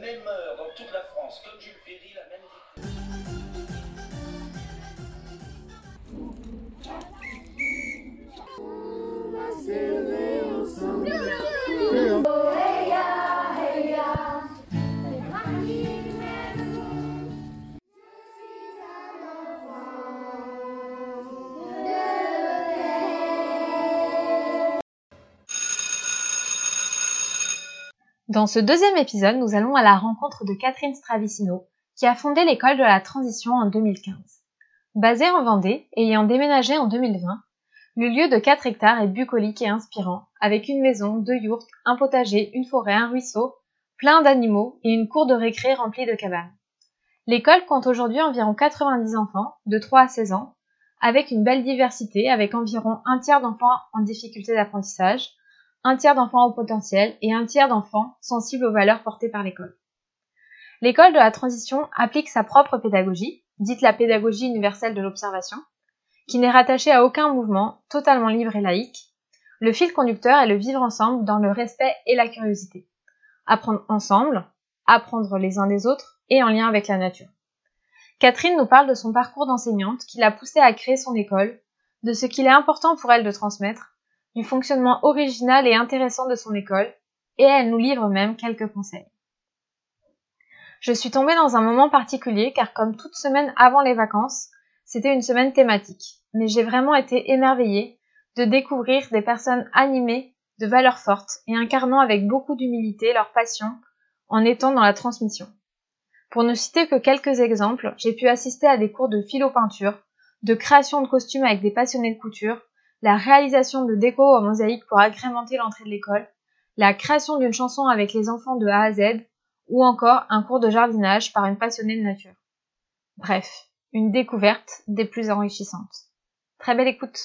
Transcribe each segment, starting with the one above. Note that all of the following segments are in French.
même heure dans toute la France, comme Jules Ferry, la même Dans ce deuxième épisode, nous allons à la rencontre de Catherine Stravicino, qui a fondé l'école de la transition en 2015. Basée en Vendée ayant déménagé en 2020, le lieu de 4 hectares est bucolique et inspirant, avec une maison, deux yourtes, un potager, une forêt, un ruisseau, plein d'animaux et une cour de récré remplie de cabanes. L'école compte aujourd'hui environ 90 enfants, de 3 à 16 ans, avec une belle diversité, avec environ un tiers d'enfants en difficulté d'apprentissage, un tiers d'enfants au potentiel et un tiers d'enfants sensibles aux valeurs portées par l'école. L'école de la transition applique sa propre pédagogie, dite la pédagogie universelle de l'observation, qui n'est rattachée à aucun mouvement, totalement libre et laïque. Le fil conducteur est le vivre ensemble dans le respect et la curiosité. Apprendre ensemble, apprendre les uns des autres et en lien avec la nature. Catherine nous parle de son parcours d'enseignante qui l'a poussée à créer son école, de ce qu'il est important pour elle de transmettre, du fonctionnement original et intéressant de son école, et elle nous livre même quelques conseils. Je suis tombée dans un moment particulier car comme toute semaine avant les vacances, c'était une semaine thématique, mais j'ai vraiment été émerveillée de découvrir des personnes animées de valeurs fortes et incarnant avec beaucoup d'humilité leur passion en étant dans la transmission. Pour ne citer que quelques exemples, j'ai pu assister à des cours de philo-peinture, de création de costumes avec des passionnés de couture, la réalisation de déco en mosaïque pour agrémenter l'entrée de l'école, la création d'une chanson avec les enfants de A à Z, ou encore un cours de jardinage par une passionnée de nature. Bref, une découverte des plus enrichissantes. Très belle écoute.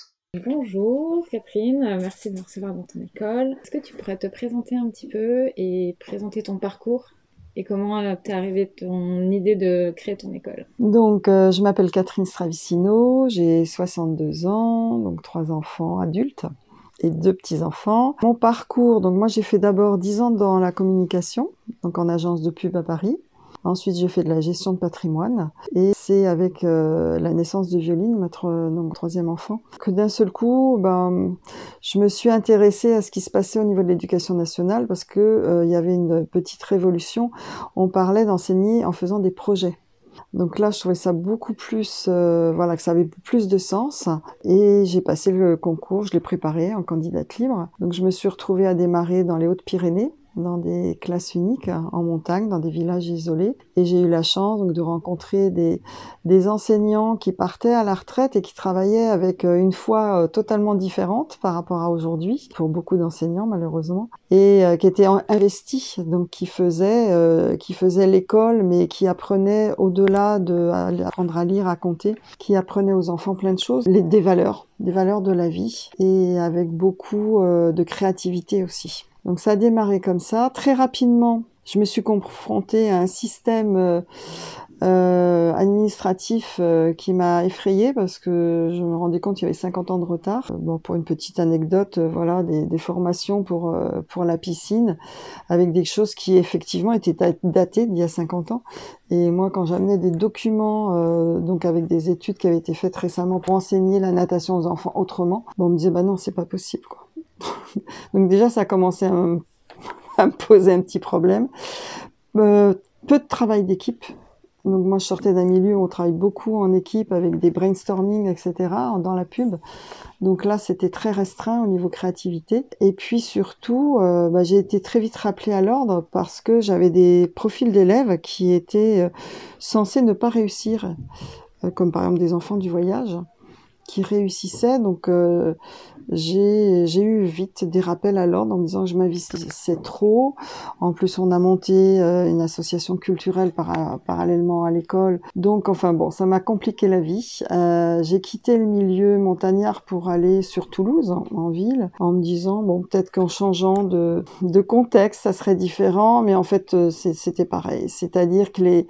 Bonjour Catherine, merci de me recevoir dans ton école. Est-ce que tu pourrais te présenter un petit peu et présenter ton parcours? Et comment t'es arrivée ton idée de créer ton école? Donc, euh, je m'appelle Catherine Stravicino, j'ai 62 ans, donc trois enfants adultes et deux petits-enfants. Mon parcours, donc moi j'ai fait d'abord 10 ans dans la communication, donc en agence de pub à Paris. Ensuite, j'ai fait de la gestion de patrimoine. Et c'est avec euh, la naissance de Violine, notre donc, troisième enfant, que d'un seul coup, ben, je me suis intéressée à ce qui se passait au niveau de l'éducation nationale parce que euh, il y avait une petite révolution. On parlait d'enseigner en faisant des projets. Donc là, je trouvais ça beaucoup plus, euh, voilà, que ça avait plus de sens. Et j'ai passé le concours, je l'ai préparé en candidate libre. Donc je me suis retrouvée à démarrer dans les Hautes-Pyrénées dans des classes uniques en montagne, dans des villages isolés. Et j'ai eu la chance donc, de rencontrer des, des enseignants qui partaient à la retraite et qui travaillaient avec euh, une foi euh, totalement différente par rapport à aujourd'hui, pour beaucoup d'enseignants malheureusement, et euh, qui étaient investis, donc qui faisaient, euh, qui faisaient l'école, mais qui apprenaient au-delà de apprendre à lire, à compter, qui apprenaient aux enfants plein de choses, les, des valeurs, des valeurs de la vie, et avec beaucoup de créativité aussi. Donc ça a démarré comme ça. Très rapidement, je me suis confrontée à un système euh, euh, administratif euh, qui m'a effrayée parce que je me rendais compte qu'il y avait 50 ans de retard. Bon, pour une petite anecdote, voilà, des, des, formations pour pour la piscine avec des choses qui effectivement étaient datées d'il y a 50 ans. Et moi, quand j'amenais des documents, donc avec des études qui avaient été faites récemment pour enseigner la natation aux enfants autrement, bon, on me disait bah non, c'est pas possible quoi. Donc déjà, ça a commencé à me, poser un petit problème. Euh, peu de travail d'équipe. Donc moi, je sortais d'un milieu où on travaille beaucoup en équipe avec des brainstorming, etc. dans la pub. Donc là, c'était très restreint au niveau créativité. Et puis surtout, euh, bah, j'ai été très vite rappelée à l'ordre parce que j'avais des profils d'élèves qui étaient euh, censés ne pas réussir, comme par exemple des enfants du voyage qui réussissaient. Donc j'ai eu vite des rappels à l'ordre en me disant que je m'investissais trop. En plus, on a monté euh, une association culturelle par, parallèlement à l'école. Donc, enfin bon, ça m'a compliqué la vie. Euh, j'ai quitté le milieu montagnard pour aller sur Toulouse, en, ville, en me disant, bon, peut-être qu'en changeant de, contexte, ça serait différent. Mais en fait, euh, c'était pareil. C'est-à-dire que les...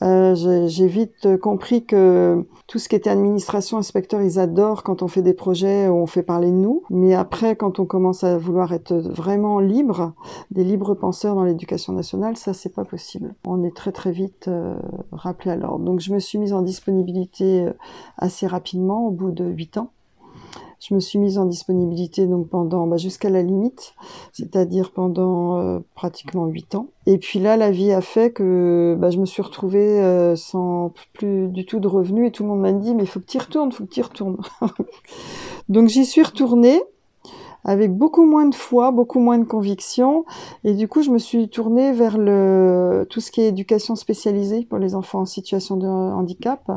J'ai vite compris que tout ce qui était administration, inspecteur ils adorent quand on fait des projets où on fait parler nous. Mais après, quand on commence à vouloir être vraiment libre, des libres penseurs dans l'éducation nationale, ça, c'est pas possible. On est très très vite euh, rappelé à l'ordre. Donc, je me suis mise en disponibilité euh, assez rapidement, au bout de huit ans. Je me suis mise en disponibilité donc pendant bah, jusqu'à la limite, c'est-à-dire pendant euh, pratiquement huit ans. Et puis là, la vie a fait que bah, je me suis retrouvée sans plus du tout de revenus et tout le monde m'a dit mais faut que tu retournes, faut que tu retournes. donc j'y suis retournée avec beaucoup moins de foi, beaucoup moins de conviction. Et du coup, je me suis tournée vers le, tout ce qui est éducation spécialisée pour les enfants en situation de handicap.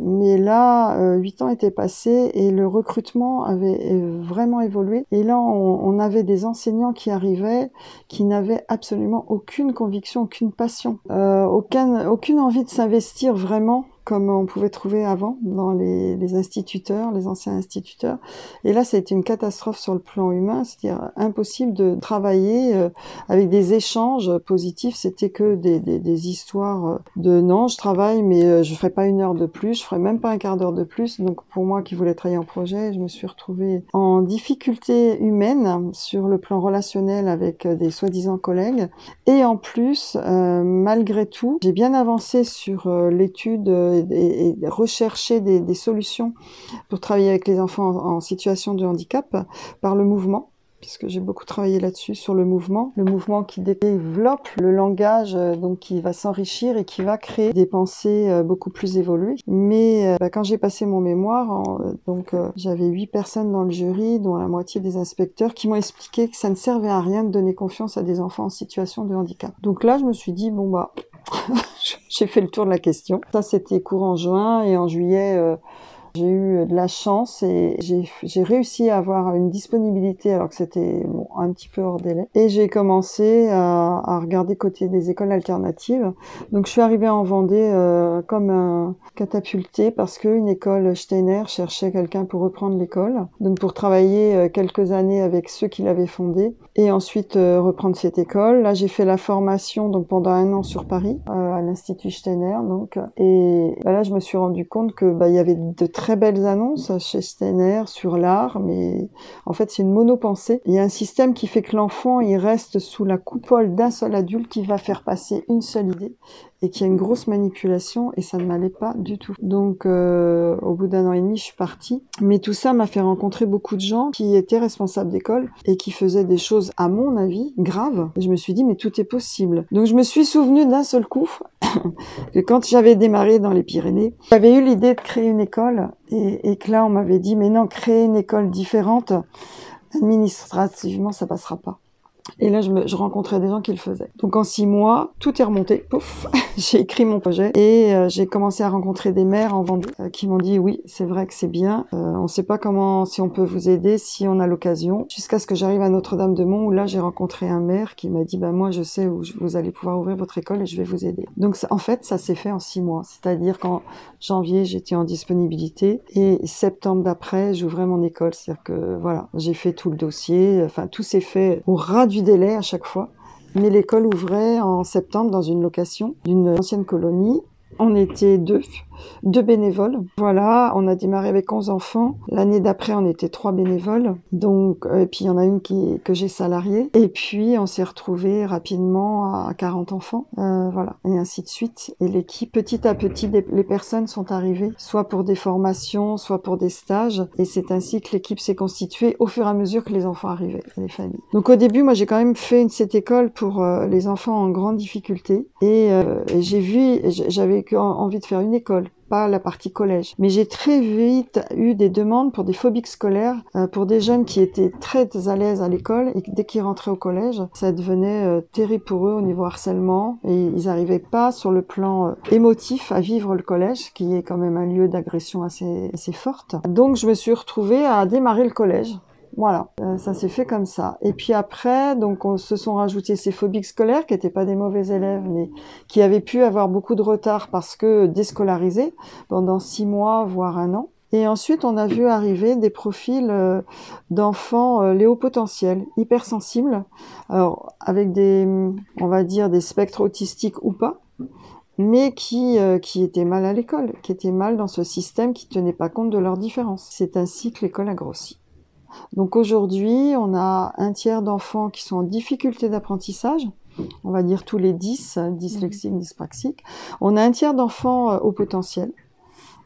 Mais là, euh, huit ans étaient passés et le recrutement avait vraiment évolué. Et là, on, avait des enseignants qui arrivaient qui n'avaient absolument aucune conviction, aucune passion, euh, aucune, aucune envie de s'investir vraiment comme on pouvait trouver avant dans les, les, instituteurs, les anciens instituteurs. Et là, ça a été une catastrophe sur le plan humain, c'est-à-dire impossible de travailler euh, avec des échanges positifs. C'était que des, des, des, histoires euh, de non, je travaille, mais euh, je ferai pas une heure de plus, je ferai même pas un quart d'heure de plus. Donc pour moi qui voulais travailler en projet, je me suis retrouvée en difficulté humaine sur le plan relationnel avec des soi-disant collègues. Et en plus, malgré tout, j'ai bien avancé sur l'étude et, rechercher des, solutions pour travailler avec les enfants en, situation de handicap par le mouvement puisque j'ai beaucoup travaillé là-dessus sur le mouvement, le mouvement qui développe le langage, euh, donc qui va s'enrichir et qui va créer des pensées euh, beaucoup plus évoluées. Mais euh, bah, quand j'ai passé mon mémoire, donc j'avais huit personnes dans le jury, dont la moitié des inspecteurs, qui m'ont expliqué que ça ne servait à rien de donner confiance à des enfants en situation de handicap. Donc là, je me suis dit bon bah j'ai fait le tour de la question. Ça, c'était courant juin et en juillet, euh, j'ai eu de la chance et j'ai réussi à avoir une disponibilité alors que c'était bon, un petit peu hors délai. Et j'ai commencé à, à, regarder côté des écoles alternatives. Donc je suis arrivée en Vendée euh, comme un catapulté parce qu'une école Steiner cherchait quelqu'un pour reprendre l'école. Donc pour travailler euh, quelques années avec ceux qui l'avaient fondée et ensuite euh, reprendre cette école. Là j'ai fait la formation donc pendant un an sur Paris l'Institut Steiner. Donc et bah, là je me suis rendu compte que bah, y avait de très très belles annonces chez Steiner sur l'art, mais en fait c'est une monopensée. Il y a un système qui fait que l'enfant il reste sous la coupole d'un seul adulte qui va faire passer une seule idée et qui a une grosse manipulation et ça ne m'allait pas du tout. Donc euh, au bout d'un an et demi, je suis partie. Mais tout ça m'a fait rencontrer beaucoup de gens qui étaient responsables d'école et qui faisaient des choses, à mon avis, graves. Et je me suis dit, mais tout est possible. Donc je me suis souvenu d'un seul coup que quand j'avais démarré dans les Pyrénées, j'avais eu l'idée de créer une école et, et que là, on m'avait dit, mais non, créer une école différente, administrativement, ça passera pas. Et là, je, me, je, rencontrais des gens qui le faisaient. Donc en six mois, tout est remonté. Pouf, j'ai écrit mon projet et euh, j'ai commencé à rencontrer des maires en Vendée euh, qui m'ont dit oui, c'est vrai que c'est bien. Euh, on ne sait pas comment, si on peut vous aider, si on a l'occasion. Jusqu'à ce que j'arrive à Notre-Dame-de-Mont où là, j'ai rencontré un maire qui m'a dit bah moi, je sais où vous allez pouvoir ouvrir votre école et je vais vous aider. Donc en fait, ça s'est fait en six mois. C'est-à-dire qu'en janvier, j'étais en disponibilité et septembre d'après, j'ouvrais mon école. C'est-à-dire que voilà, j'ai fait tout le dossier. Enfin, tout s'est fait au ras du délai à chaque fois. Mais l'école ouvrait en septembre dans une location d'une ancienne colonie. On était deux deux bénévoles. Voilà, on a démarré avec 11 enfants. L'année d'après, on était trois bénévoles. Donc, euh, et puis il y en a une qui, que j'ai salariée. Et puis, on s'est retrouvé rapidement à 40 enfants. Euh, voilà, et ainsi de suite. Et l'équipe, petit à petit, les personnes sont arrivées, soit pour des formations, soit pour des stages. Et c'est ainsi que l'équipe s'est constituée au fur et à mesure que les enfants arrivaient, les familles. Donc au début, moi, j'ai quand même fait cette école pour euh, les enfants en grande difficulté. Et, et j'ai vu, j'avais envie de faire une école pas la partie collège. Mais j'ai très vite eu des demandes pour des phobiques scolaires, euh, pour des jeunes qui étaient très à l'aise à l'école et dès qu'ils rentraient au collège, ça devenait euh, terrible pour eux au niveau harcèlement et ils n'arrivaient pas sur le plan euh, émotif à vivre le collège, qui est quand même un lieu d'agression assez, assez forte. Donc je me suis retrouvée à démarrer le collège voilà, euh, ça s'est fait comme ça. Et puis après, donc on se sont rajoutés ces phobiques scolaires qui n'étaient pas des mauvais élèves, mais qui avaient pu avoir beaucoup de retard parce que déscolarisés pendant six mois, voire un an. Et ensuite, on a vu arriver des profils euh, d'enfants euh, léopotentiels, hypersensibles, alors avec des, on va dire, des spectres autistiques ou pas, mais qui, euh, qui étaient mal à l'école, qui étaient mal dans ce système qui tenait pas compte de leurs différences. C'est ainsi que l'école a grossi. Donc aujourd'hui, on a un tiers d'enfants qui sont en difficulté d'apprentissage, on va dire tous les 10, dyslexiques, dyspraxiques. On a un tiers d'enfants euh, au potentiel,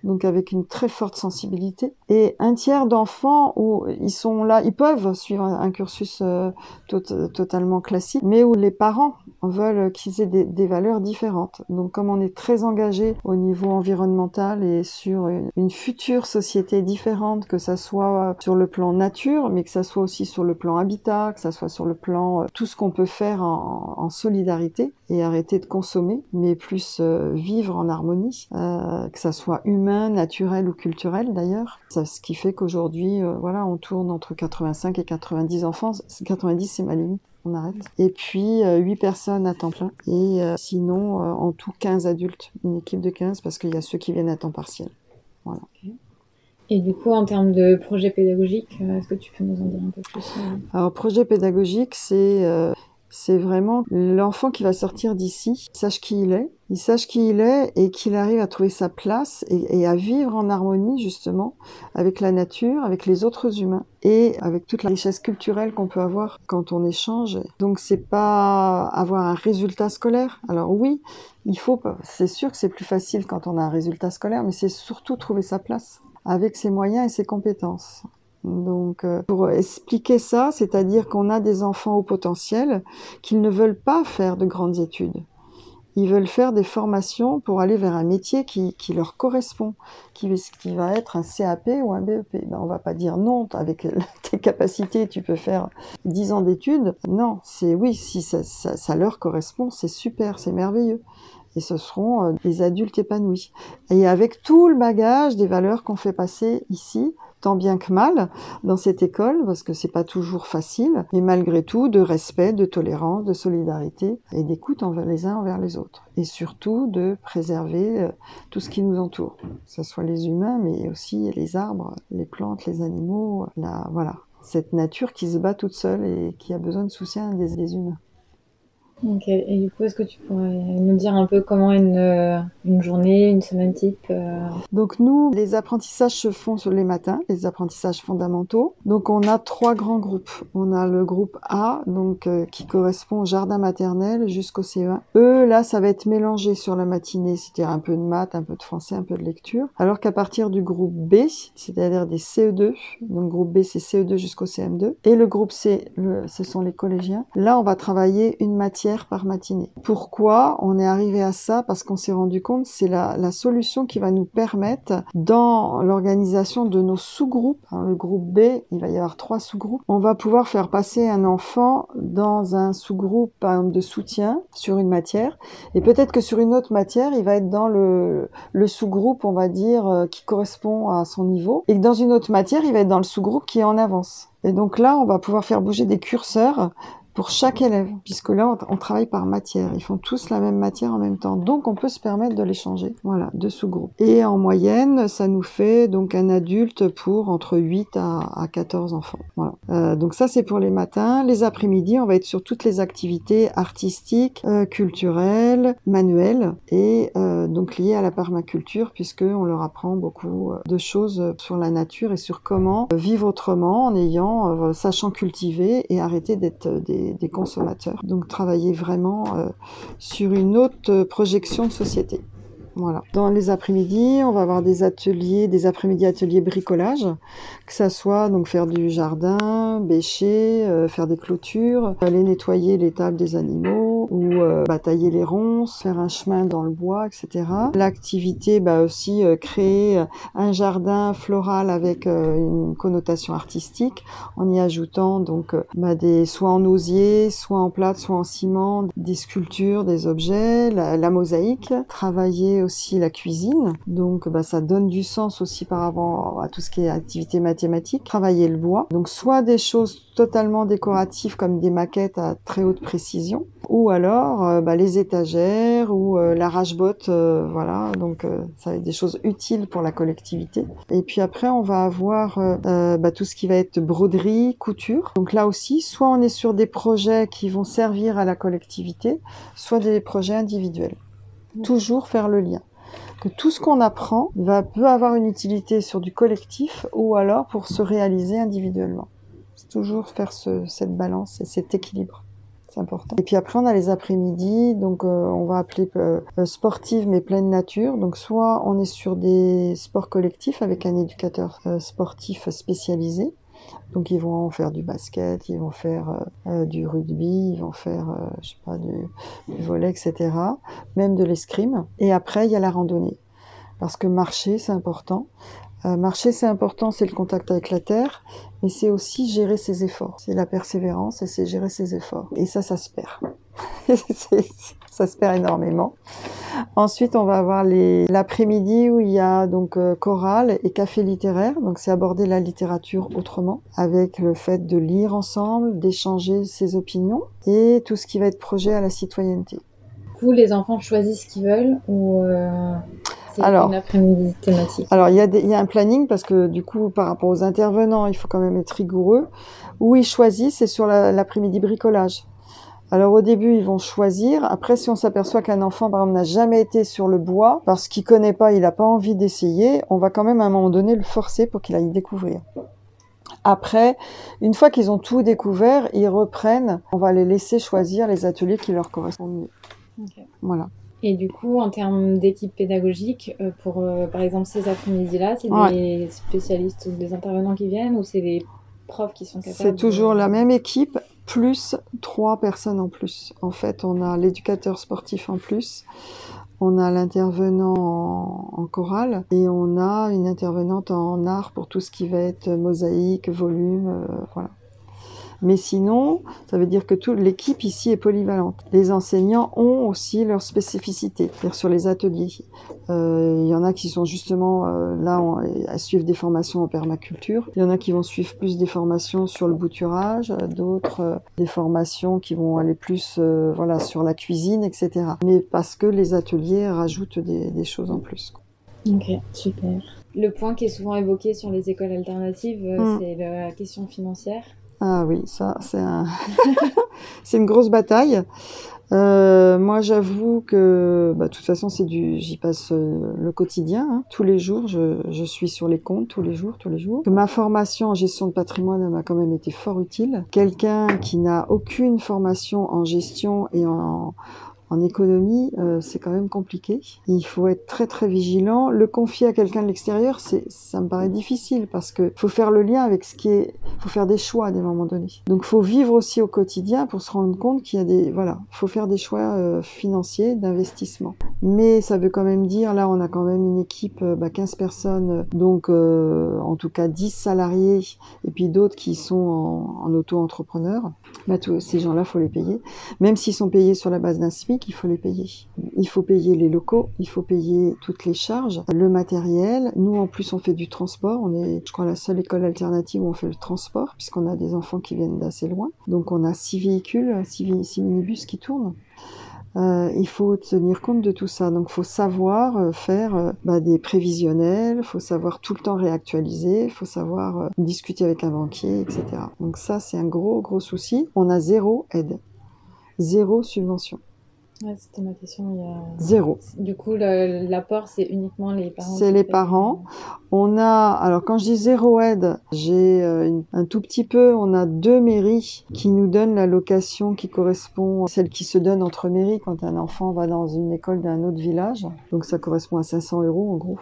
donc avec une très forte sensibilité, et un tiers d'enfants où ils sont là, ils peuvent suivre un cursus euh, totalement classique, mais où les parents veulent qu'ils aient des, valeurs différentes. Donc comme on est très engagé au niveau environnemental et sur une, future société différente, que ça soit sur le plan nature, mais que ça soit aussi sur le plan habitat, que ça soit sur le plan euh, tout ce qu'on peut faire en, solidarité et arrêter de consommer, mais plus euh, vivre en harmonie, euh, que ça soit humain, naturel ou culturel d'ailleurs. Ce qui fait qu'aujourd'hui, euh, voilà, on tourne entre 85 et 90 enfants. 90 c'est ma limite on arrête. Et puis euh, 8 personnes à temps plein. Et euh, sinon, euh, en tout 15 adultes. Une équipe de 15 parce qu'il y a ceux qui viennent à temps partiel. Voilà. Okay. Et du coup, en termes de projet pédagogique, est-ce que tu peux nous en dire un peu plus Alors, projet pédagogique, c'est c'est vraiment l'enfant qui va sortir d'ici, sache qui il est, il sache qui il est et qu'il arrive à trouver sa place et, et, à vivre en harmonie justement avec la nature, avec les autres humains et avec toute la richesse culturelle qu'on peut avoir quand on échange. Donc c'est pas avoir un résultat scolaire. Alors oui, il faut, c'est sûr que c'est plus facile quand on a un résultat scolaire, mais c'est surtout trouver sa place avec ses moyens et ses compétences. Donc, euh, pour expliquer ça, c'est-à-dire qu'on a des enfants au potentiel qui ne veulent pas faire de grandes études. Ils veulent faire des formations pour aller vers un métier qui, leur correspond, qui, va être un CAP ou un BEP. Ben, on va pas dire non, avec tes capacités, tu peux faire 10 ans d'études. Non, c'est oui, si ça, ça, ça leur correspond, c'est super, c'est merveilleux et ce seront euh, des adultes épanouis. Et avec tout le bagage des valeurs qu'on fait passer ici, tant bien que mal dans cette école parce que c'est pas toujours facile mais malgré tout de respect, de tolérance, de solidarité et d'écoute envers les uns envers les autres. Et surtout de préserver euh, tout ce qui nous entoure, que ce soit les humains mais aussi les arbres, les plantes, les animaux, la voilà, cette nature qui se bat toute seule et qui a besoin de soutien des, des humains. Ok, et du coup, est-ce que tu pourrais nous dire un peu comment une, euh, une journée, une semaine type euh... Donc nous, les apprentissages se font sur les matins, les apprentissages fondamentaux. Donc on a trois grands groupes. On a le groupe A, donc euh, qui correspond au jardin maternel jusqu'au CE1. Eux, là, ça va être mélangé sur la matinée, c'est-à-dire un peu de maths, un peu de français, un peu de lecture. Alors qu'à partir du groupe B, c'est-à-dire des CE2, donc groupe B c'est CE2 jusqu'au CM2, et le groupe C, le, ce sont les collégiens. Là, on va travailler une matière par matinée. Pourquoi on est arrivé à ça? Parce qu'on s'est rendu compte c'est la, la, solution qui va nous permettre dans l'organisation de nos sous-groupes. Hein, le groupe B, il va y avoir trois sous-groupes. On va pouvoir faire passer un enfant dans un sous-groupe de soutien sur une matière et peut-être que sur une autre matière, il va être dans le, le sous-groupe, on va dire, euh, qui correspond à son niveau et que dans une autre matière, il va être dans le sous-groupe qui est en avance. Et donc là, on va pouvoir faire bouger des curseurs pour chaque élève, puisque là, on, travaille par matière. Ils font tous la même matière en même temps. Donc, on peut se permettre de les changer. Voilà, de sous-groupes. Et en moyenne, ça nous fait donc un adulte pour entre 8 à, à 14 enfants. Voilà. Euh, donc ça, c'est pour les matins. Les après-midi, on va être sur toutes les activités artistiques, euh, culturelles, manuelles et euh, donc liées à la permaculture, puisque on leur apprend beaucoup euh, de choses sur la nature et sur comment vivre autrement en ayant, euh, sachant cultiver et arrêter d'être des des, consommateurs. Donc travailler vraiment euh, sur une autre projection de société. Voilà. Dans les après-midi, on va avoir des ateliers, des après-midi ateliers bricolage, que ça soit donc faire du jardin, bêcher, euh, faire des clôtures, aller nettoyer les tables des animaux ou euh, batailler les ronces, faire un chemin dans le bois, etc. L'activité, bah aussi euh, créer un jardin floral avec euh, une connotation artistique, en y ajoutant donc bah, des soit en osier, soit en plâtre, soit en ciment, des sculptures, des objets, la, la mosaïque, travailler aussi la cuisine. Donc bah, ça donne du sens aussi par rapport à tout ce qui est activité mathématique. Travailler le bois. Donc soit des choses totalement décoratives comme des maquettes à très haute précision, ou alors euh, bah, les étagères ou euh, l'arrache-botte, euh, voilà. Donc euh, ça va être des choses utiles pour la collectivité. Et puis après on va avoir euh, bah, tout ce qui va être broderie, couture. Donc là aussi, soit on est sur des projets qui vont servir à la collectivité, soit des projets individuels. Toujours faire le lien. Que tout ce qu'on apprend va, peut avoir une utilité sur du collectif ou alors pour se réaliser individuellement. C'est toujours faire ce, cette balance et cet équilibre. Et puis après, on a les après-midi, donc euh, on va appeler euh, sportive mais pleine nature. Donc soit on est sur des sports collectifs avec un éducateur euh, sportif spécialisé, donc ils vont faire du basket, ils vont faire euh, euh, du rugby, ils vont faire, euh, je sais pas, du, du, volet, etc. Même de l'escrime. Et après, il y a la randonnée. Parce que marcher, c'est important. Euh, marcher, c'est important, c'est le contact avec la terre, mais c'est aussi gérer ses efforts. C'est la persévérance et c'est gérer ses efforts. Et ça, ça se perd. ça se perd énormément. Ensuite, on va avoir l'après-midi où il y a donc euh, chorale et café littéraire. Donc, c'est aborder la littérature autrement, avec le fait de lire ensemble, d'échanger ses opinions et tout ce qui va être projet à la citoyenneté. Coup, les enfants choisissent ce qu'ils veulent ou euh, c'est une après-midi thématique Alors, il y, a des, y a un planning parce que du coup, par rapport aux intervenants, il faut quand même être rigoureux. Où ils choisissent, c'est sur l'après-midi bricolage. Alors au début, ils vont choisir. Après, si on s'aperçoit qu'un enfant, par exemple, n'a jamais été sur le bois, parce qu'il connaît pas, il n'a pas envie d'essayer, on va quand même à un moment donné le forcer pour qu'il aille découvrir. Après, une fois qu'ils ont tout découvert, ils reprennent. On va les laisser choisir les ateliers qui leur correspondent mieux. Okay. Voilà. Et du coup, en termes d'équipe pédagogique, euh, pour euh, par exemple ces après-midi-là, c'est Ouais. des spécialistes ou des intervenants qui viennent ou c'est des profs qui sont capables C'est toujours de... la même équipe, plus trois personnes en plus. En fait, on a l'éducateur sportif en plus, on a l'intervenant en, en chorale et on a une intervenante en art pour tout ce qui va être mosaïque, volume, euh, voilà. Mais sinon, ça veut dire que toute l'équipe ici est polyvalente. Les enseignants ont aussi leur spécificité, c'est-à-dire sur les ateliers. Euh, il y en a qui sont justement euh, là on, à suivre des formations en permaculture. Il y en a qui vont suivre plus des formations sur le bouturage, d'autres euh, des formations qui vont aller plus voilà sur la cuisine, etc. Mais parce que les ateliers rajoutent des, des choses en plus. Ok, super. Le point qui est souvent évoqué sur les écoles alternatives, Mm. c'est la question financière. Ah oui, ça c'est un... une grosse bataille. Euh, moi, j'avoue que, bah, de toute façon, c'est du, j'y passe euh, le quotidien, hein. tous les jours. Je, je suis sur les comptes tous les jours, tous les jours. Que ma formation en gestion de patrimoine m'a quand même été fort utile. Quelqu'un qui n'a aucune formation en gestion et en, en économie, euh, c'est quand même compliqué. Il faut être très très vigilant. Le confier à quelqu'un de l'extérieur, c'est, ça me paraît difficile parce que faut faire le lien avec ce qui est, faut faire des choix à des moments donnés. Donc faut vivre aussi au quotidien pour se rendre compte qu'il y a des, voilà, faut faire des choix euh, financiers, d'investissement. Mais ça veut quand même dire, là on a quand même une équipe, euh, bah, 15 personnes, donc euh, en tout cas 10 salariés et puis d'autres qui sont en, en auto-entrepreneur. Bah, tous ces gens-là, faut les payer. Même s'ils sont payés sur la base d'un SMIC, il faut les payer. Il faut payer les locaux, il faut payer toutes les charges, le matériel. Nous, en plus, on fait du transport. On est, je crois, la seule école alternative où on fait le transport, puisqu'on a des enfants qui viennent d'assez loin. Donc, on a six véhicules, six, minibus qui tournent. Euh, il faut tenir compte de tout ça. Donc, faut savoir euh, faire euh, bah, des prévisionnels, faut savoir tout le temps réactualiser, faut savoir discuter avec un banquier, etc. Donc ça, c'est un gros, gros souci. On a zéro aide, zéro subvention, Ouais, c'était ma question. Il y a... zéro. Du coup, l'apport, c'est uniquement les parents. C'est les parents. On a, alors quand je dis zéro aide, j'ai euh, un tout petit peu, on a deux mairies qui nous donnent la location qui correspond à celle qui se donne entre mairies quand un enfant va dans une école d'un autre village. Donc ça correspond à 500 euros en gros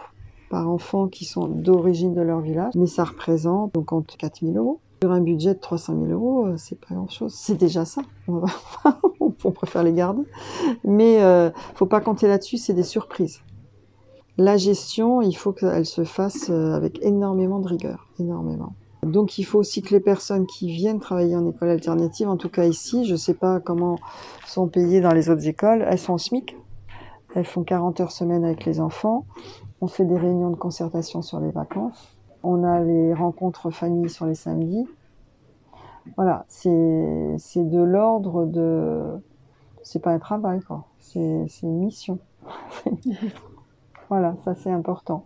par enfant qui sont d'origine de leur village. Mais ça représente donc entre 4000 euros. Sur un budget de 300 000 euros, euh, c'est pas grand chose. C'est déjà ça. On préfère les garder. Mais euh, faut pas compter là-dessus, c'est des surprises. La gestion, il faut qu'elle se fasse euh, avec énormément de rigueur, énormément. Donc il faut aussi que les personnes qui viennent travailler en école alternative, en tout cas ici, je ne sais pas comment sont payées dans les autres écoles, elles sont au SMIC, elles font 40 heures semaine avec les enfants, on fait des réunions de concertation sur les vacances, on a les rencontres famille sur les samedis. Voilà, c'est de l'ordre de... C'est pas un travail, quoi. C'est une mission. Voilà, ça c'est important.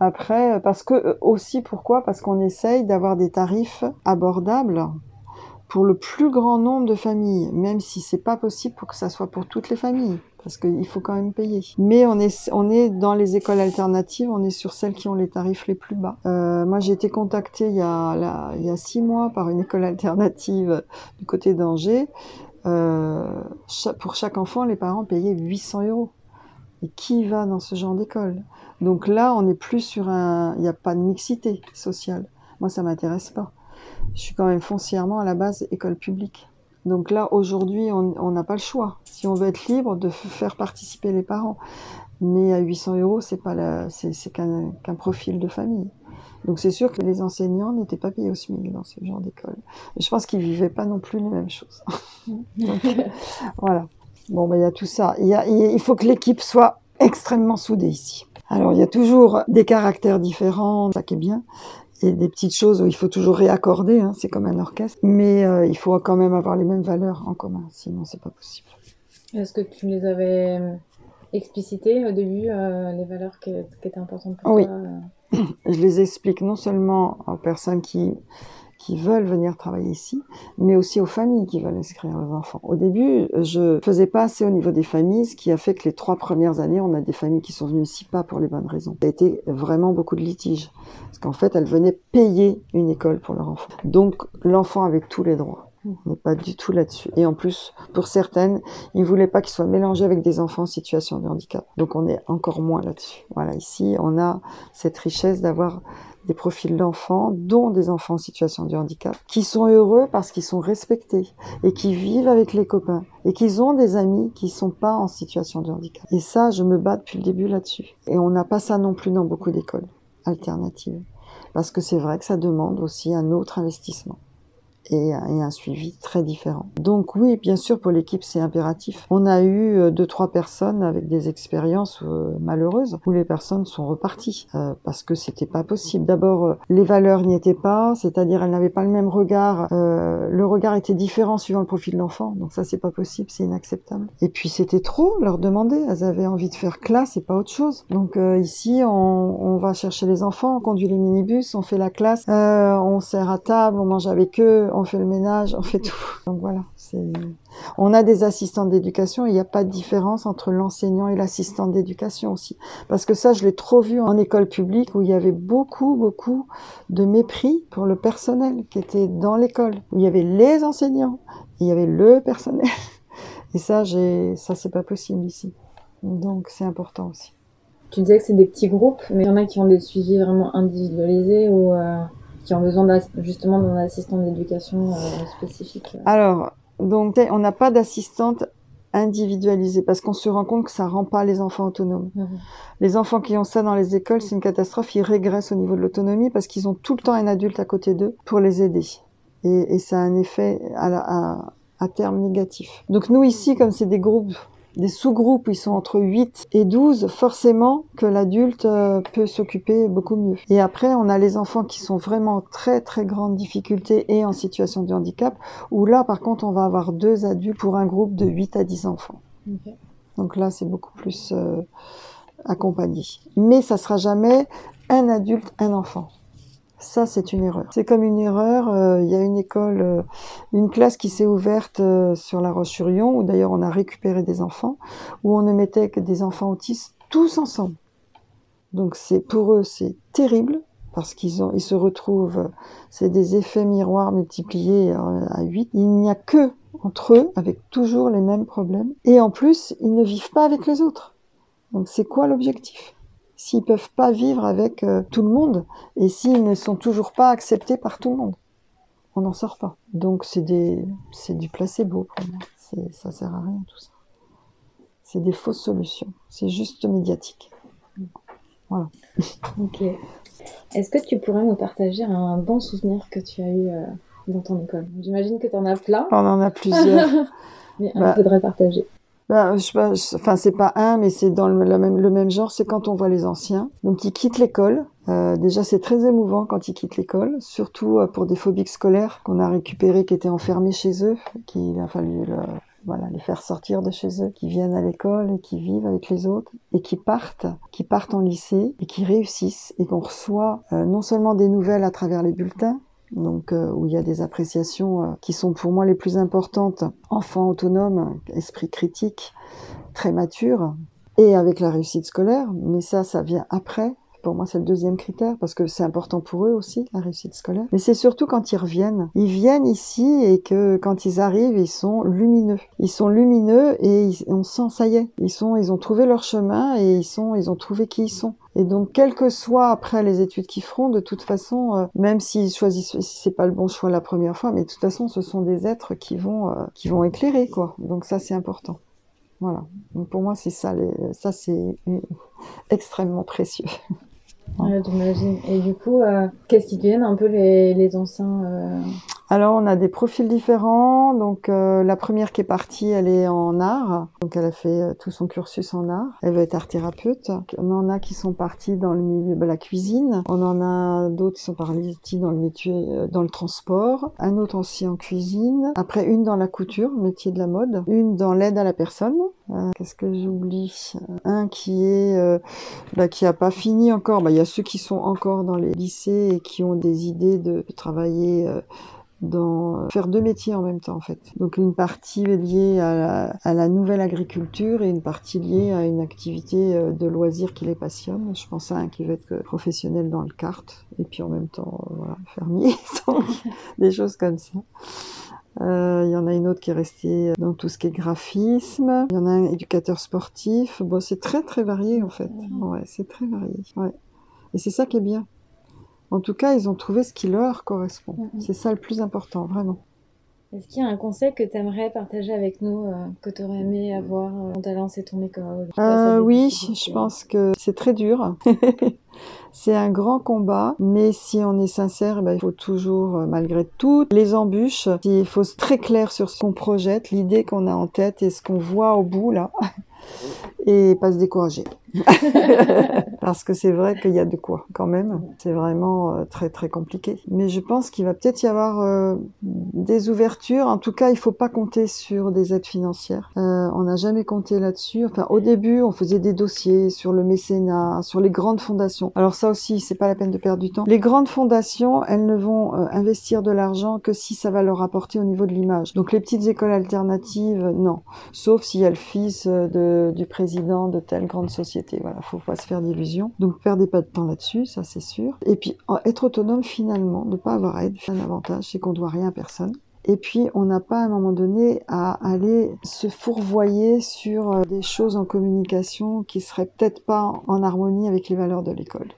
Après, parce que euh, aussi pourquoi? Parce qu'on essaye d'avoir des tarifs abordables pour le plus grand nombre de familles, même si c'est pas possible pour que ça soit pour toutes les familles. Parce qu'il faut quand même payer. Mais on est, dans les écoles alternatives, on est sur celles qui ont les tarifs les plus bas. Euh, moi, j'ai été contactée il y, a, six mois par une école alternative du côté d'Angers. Euh, pour chaque enfant, les parents payaient 800 euros. Et qui va dans ce genre d'école? Donc là, on n'est plus sur un... Il n'y a pas de mixité sociale. Moi, ça m'intéresse pas. Je suis quand même foncièrement à la base école publique. Donc là, aujourd'hui, on n'a pas le choix. Si on veut être libre, de faire participer les parents. Mais à 800 euros, c'est pas c'est qu'un profil de famille. Donc c'est sûr que les enseignants n'étaient pas payés au SMIC dans ce genre d'école. Je pense qu'ils vivaient pas non plus les mêmes choses. voilà. Bon, ben, il y a tout ça. Il, il faut que l'équipe soit extrêmement soudée ici. Alors, il y a toujours des caractères différents, ça qui est bien, et des petites choses où il faut toujours réaccorder, hein, c'est comme un orchestre. Mais euh, il faut quand même avoir les mêmes valeurs en commun, sinon c'est pas possible. Est-ce que tu les avais explicitées au début, euh, les valeurs qui, qui, étaient importantes pour oui. toi euh Je les explique non seulement aux personnes qui qui veulent venir travailler ici, mais aussi aux familles qui veulent inscrire leurs enfants. Au début, je faisais pas assez au niveau des familles, ce qui a fait que les trois premières années, on a des familles qui sont venues ici pas pour les bonnes raisons. Ça a été vraiment beaucoup de litiges, parce qu'en fait, elles venaient payer une école pour leur enfant. Donc, l'enfant avait tous les droits. On n'est pas du tout là-dessus. Et en plus, pour certaines, ils voulaient pas qu'ils soient mélangés avec des enfants en situation de handicap. Donc on est encore moins là-dessus. Voilà, ici, on a cette richesse d'avoir des profils d'enfants, dont des enfants en situation de handicap, qui sont heureux parce qu'ils sont respectés et qui vivent avec les copains et qu'ils ont des amis qui sont pas en situation de handicap. Et ça, je me bats depuis le début là-dessus. Et on n'a pas ça non plus dans beaucoup d'écoles alternatives. Parce que c'est vrai que ça demande aussi un autre investissement et, un suivi très différent. Donc oui, bien sûr, pour l'équipe, c'est impératif. On a eu euh, deux, trois personnes avec des expériences euh, malheureuses où les personnes sont reparties euh, parce que c'était pas possible. D'abord, les valeurs n'y étaient pas, c'est-à-dire elles n'avaient pas le même regard. le regard était différent suivant le profil de l'enfant, donc ça c'est pas possible, c'est inacceptable. Et puis c'était trop leur demander. Elles avaient envie de faire classe et pas autre chose. Donc ici, on, on, va chercher les enfants, on conduit les minibus, on fait la classe, on sert à table, on mange avec eux, on fait le ménage, on fait tout. Donc voilà, on a des assistants d'éducation il n'y a pas de différence entre l'enseignant et l'assistant d'éducation aussi. Parce que ça, je l'ai trop vu en école publique où il y avait beaucoup, beaucoup de mépris pour le personnel qui était dans l'école. Il y avait les enseignants, il y avait le personnel. Et ça, ça c'est pas possible ici. Donc c'est important aussi. Tu disais que c'est des petits groupes, mais il y en a qui ont des suivis vraiment individualisés ou euh, qui ont besoin justement d'un assistant d'éducation euh, spécifique euh. Alors, donc on n'a pas d'assistante individualisée parce qu'on se rend compte que ça rend pas les enfants autonomes. Mhm. Les enfants qui ont ça dans les écoles, c'est une catastrophe. Ils régressent au niveau de l'autonomie parce qu'ils ont tout le temps un adulte à côté d'eux pour les aider. Et, et ça a un effet à, à, à terme négatif. Donc nous ici, comme c'est des groupes des sous-groupes, ils sont entre 8 et 12, forcément que l'adulte euh, peut s'occuper beaucoup mieux. Et après, on a les enfants qui sont vraiment très très grandes difficultés et en situation de handicap, où là, par contre, on va avoir deux adultes pour un groupe de 8 à 10 enfants. Donc là, c'est beaucoup plus euh, accompagné. Mais ça sera jamais un adulte, un enfant. Ça, c'est une erreur. C'est comme une erreur. Euh, il y a une école, euh, une classe qui s'est ouverte euh, sur La Roche-sur-Yon, où d'ailleurs on a récupéré des enfants, où on ne mettait que des enfants autistes tous ensemble. Donc c'est pour eux, c'est terrible parce qu'ils ont, ils se retrouvent, c'est des effets miroirs multipliés à 8. Il n'y a que entre eux, avec toujours les mêmes problèmes. Et en plus, ils ne vivent pas avec les autres. Donc c'est quoi l'objectif? S'ils peuvent pas vivre avec euh, tout le monde et s'ils ne sont toujours pas acceptés par tout le monde. On n'en sort pas. Donc c'est des, c'est du placebo pour moi. C'est, ça sert à rien tout ça. C'est des fausses solutions. C'est juste médiatique. Voilà. Ok. Est-ce que tu pourrais nous partager un bon souvenir que tu as eu euh, dans ton école? J'imagine que tu en as plein. On en a plusieurs. Mais un bah, faudrait partager. Ben, je sais pas, enfin c'est pas un, mais c'est dans le, même, le même genre. C'est quand on voit les anciens, donc ils quittent l'école. Euh, déjà, c'est très émouvant quand ils quittent l'école, surtout euh, pour des phobiques scolaires qu'on a récupérés, qui étaient enfermés chez eux, qu'il a fallu voilà, les faire sortir de chez eux, qui viennent à l'école et qui vivent avec les autres et qui partent, qui partent en lycée et qui réussissent et qu'on reçoit euh, non seulement des nouvelles à travers les bulletins, donc euh, où il y a des appréciations euh, qui sont pour moi les plus importantes. Enfant autonome, esprit critique, très mature, et avec la réussite scolaire, mais ça, ça vient après. Pour moi, c'est le deuxième critère parce que c'est important pour eux aussi, la réussite scolaire. Mais c'est surtout quand ils reviennent. Ils viennent ici et que quand ils arrivent, ils sont lumineux. Ils sont lumineux et on sent, ça y est, ils sont, ils ont trouvé leur chemin et ils sont, ils ont trouvé qui ils sont. Et donc, quel que soit après les études qu'ils feront, de toute façon, euh, même s'ils choisissent, si c'est pas le bon choix la première fois, mais de toute façon, ce sont des êtres qui vont, euh, qui vont éclairer, quoi. Donc ça, c'est important. Voilà. Donc pour moi, c'est ça, les, ça c'est extrêmement précieux. Ouais, j'imagine. Et du coup, euh, qu'est-ce qui deviennent un peu les, les anciens euh, Alors, on a des profils différents. Donc, euh, la première qui est partie, elle est en art. Donc, elle a fait euh, tout son cursus en art. Elle va être art thérapeute. On en a qui sont partis dans le milieu de la cuisine. On en a d'autres qui sont partis dans le métier, euh, dans le transport. Un autre aussi en cuisine. Après, une dans la couture, métier de la mode. Une dans l'aide à la personne. Euh, Qu'est-ce que j'oublie? Un qui est, euh, bah, qui a pas fini encore. Bah, il y a ceux qui sont encore dans les lycées et qui ont des idées de travailler. Euh, dans faire deux métiers en même temps en fait. Donc une partie liée à la, à la nouvelle agriculture et une partie liée à une activité euh, de loisir qui les passionne. Je pense à un qui veut être euh, professionnel dans le kart et puis en même temps euh, voilà, fermier, donc des choses comme ça. Euh, Il y en a une autre qui est restée dans tout ce qui est graphisme. Il y en a un éducateur sportif. Bon, c'est très très varié en fait. Ouais, c'est très varié. Ouais. Et c'est ça qui est bien. En tout cas, ils ont trouvé ce qui leur correspond. Mhm. C'est ça le plus important, vraiment. Est-ce qu'il y a un conseil que tu aimerais partager avec nous, euh, que tu aurais aimé avoir euh, quand tu as lancé ton école? Euh, oui, je pense que c'est très dur. c'est un grand combat, mais si on est sincère, ben, il faut toujours, euh, malgré toutes les embûches, il faut être très clair sur ce qu'on projette, l'idée qu'on a en tête et ce qu'on voit au bout là, et pas se décourager. Parce que c'est vrai qu'il y a de quoi quand même. C'est vraiment euh, très très compliqué. Mais je pense qu'il va peut-être y avoir euh, des ouvertures. En tout cas, il faut pas compter sur des aides financières. Euh, on n'a jamais compté là-dessus. Enfin, au début, on faisait des dossiers sur le mécénat, sur les grandes fondations. Alors ça aussi, c'est pas la peine de perdre du temps. Les grandes fondations, elles ne vont investir de l'argent que si ça va leur apporter au niveau de l'image. Donc les petites écoles alternatives, non. Sauf s'il y a le fils du président de telle grande société. Voilà, faut pas se faire d'illusions. Donc perdez pas de temps là-dessus, ça c'est sûr. Et puis être autonome finalement, ne pas avoir aide, c'est un avantage, c'est qu'on doit rien à personne. Et puis, on n'a pas à un moment donné à aller se fourvoyer sur euh, des choses en communication qui seraient peut-être pas en- en harmonie avec les valeurs de l'école.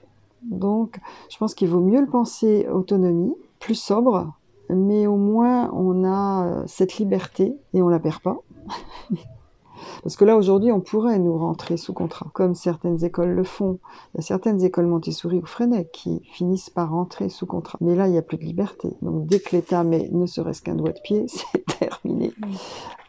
Donc, je pense qu'il vaut mieux le penser autonomie, plus sobre, mais au moins on a euh, cette liberté et on la perd pas. Parce que là, aujourd'hui, on pourrait nous rentrer sous contrat, comme certaines écoles le font. Il y a certaines écoles Montessori ou Freinet qui finissent par rentrer sous contrat. Mais là, il n'y a plus de liberté. Donc, dès que l'État met ne serait-ce qu'un doigt de pied, c'est terminé.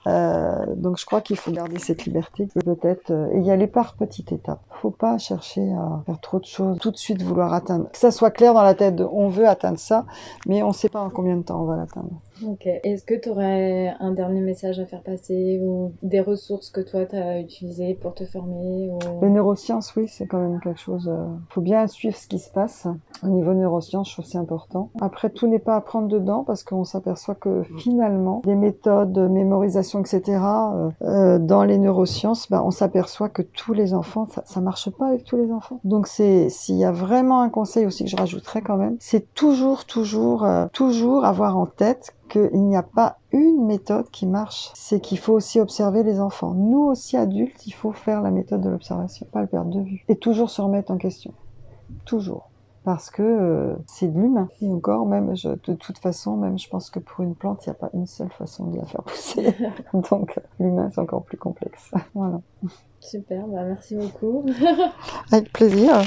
Euh, donc, je crois qu'il faut garder cette liberté et peut-être euh, y aller par petites étapes. Faut pas chercher à faire trop de choses, tout de suite vouloir atteindre. Que ça soit clair dans la tête de on veut atteindre ça, mais on ne sait pas en combien de temps on va l'atteindre. Ok. Est-ce que tu aurais un dernier message à faire passer ou des ressources que toi tu as utilisées pour te former ou... Les neurosciences, oui, c'est quand même quelque chose. euh, faut bien suivre ce qui se passe. Au niveau neurosciences, je trouve que c'est important. Après, tout n'est pas à prendre dedans parce qu'on s'aperçoit que finalement, des méthodes de mémorisation, etc., euh, euh, dans les neurosciences, bah, on s'aperçoit que tous les enfants, ça, ça marche pas avec tous les enfants. Donc, c'est s'il y a vraiment un conseil aussi que je rajouterais quand même, c'est toujours, toujours, euh, toujours avoir en tête qu'il n'y a pas une méthode qui marche. C'est qu'il faut aussi observer les enfants. Nous aussi, adultes, il faut faire la méthode de l'observation, pas le perdre de vue. Et toujours se remettre en question. Toujours. Parce que euh, c'est de l'humain. Et encore, même, je, de toute façon, même, je pense que pour une plante, il n'y a pas une seule façon de la faire pousser. Donc, l'humain, c'est encore plus complexe. Voilà. Super, bah merci beaucoup. Avec plaisir.